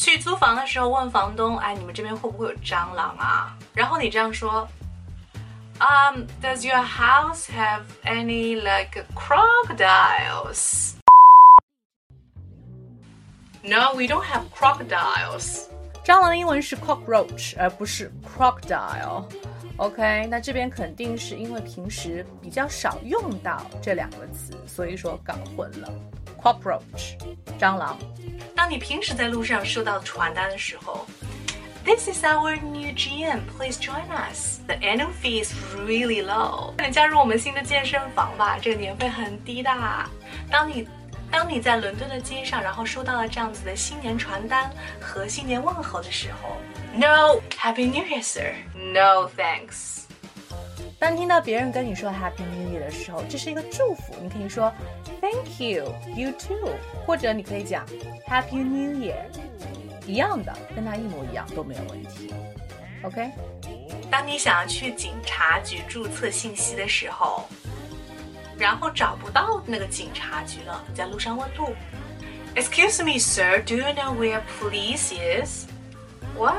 去租房的时候问房东，哎，你们这边会不会有蟑螂啊？然后你这样说，Um, does your house have any like crocodiles? No, we don't have crocodiles. 蟑螂的英文是 cockroach，而不是 crocodile。OK，那这边肯定是因为平时比较少用到这两个词，所以说搞混了。cockroach，蟑螂。当你平时在路上收到传单的时候，This is our new gym. Please join us. The annual fee is really low. 快点加入我们新的健身房吧，这个年费很低的。当你当你在伦敦的街上，然后收到了这样子的新年传单和新年问候的时候，No Happy New Year, sir. No thanks. 当听到别人跟你说 Happy New Year 的时候，这是一个祝福，你可以说 Thank you, you too，或者你可以讲 Happy New Year，一样的，跟它一模一样都没有问题。OK。当你想要去警察局注册信息的时候。然后找不到那个警察局了，在路上问路。Excuse me, sir, do you know where police is? What?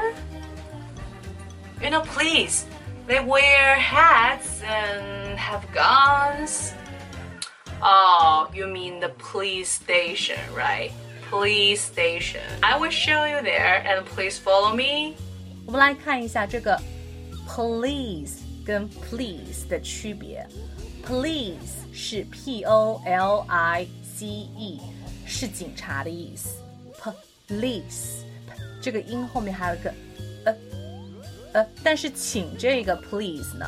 You know, police. They wear hats and have guns. Oh, you mean the police station, right? Police station. I will show you there, and please follow me. 我们来看一下这个 police 跟 please 的区别。Police 是 P O L I C E，是警察的意思。Police 这个音后面还有一个 呃，但是请这个 please 呢，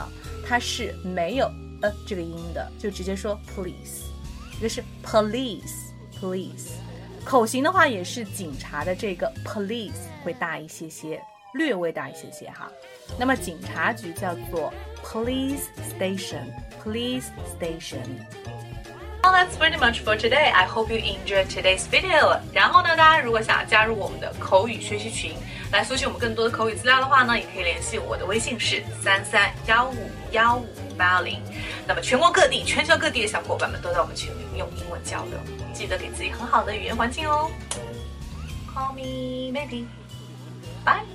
它是没有呃这个音的，就直接说 please。一个是 police police，口型的话也是警察的这个 police 会大一些些，略微大一些些哈。那么警察局叫做 police station police station。Well, that's pretty much for today. I hope you enjoyed today's video. 然后呢，大家如果想要加入我们的口语学习群，来索取我们更多的口语资料的话呢，也可以联系我的微信是三三幺五幺五八零。那么全国各地、全球各地的小伙伴们都在我们群里用英文交流，记得给自己很好的语言环境哦。Call me maybe. Bye.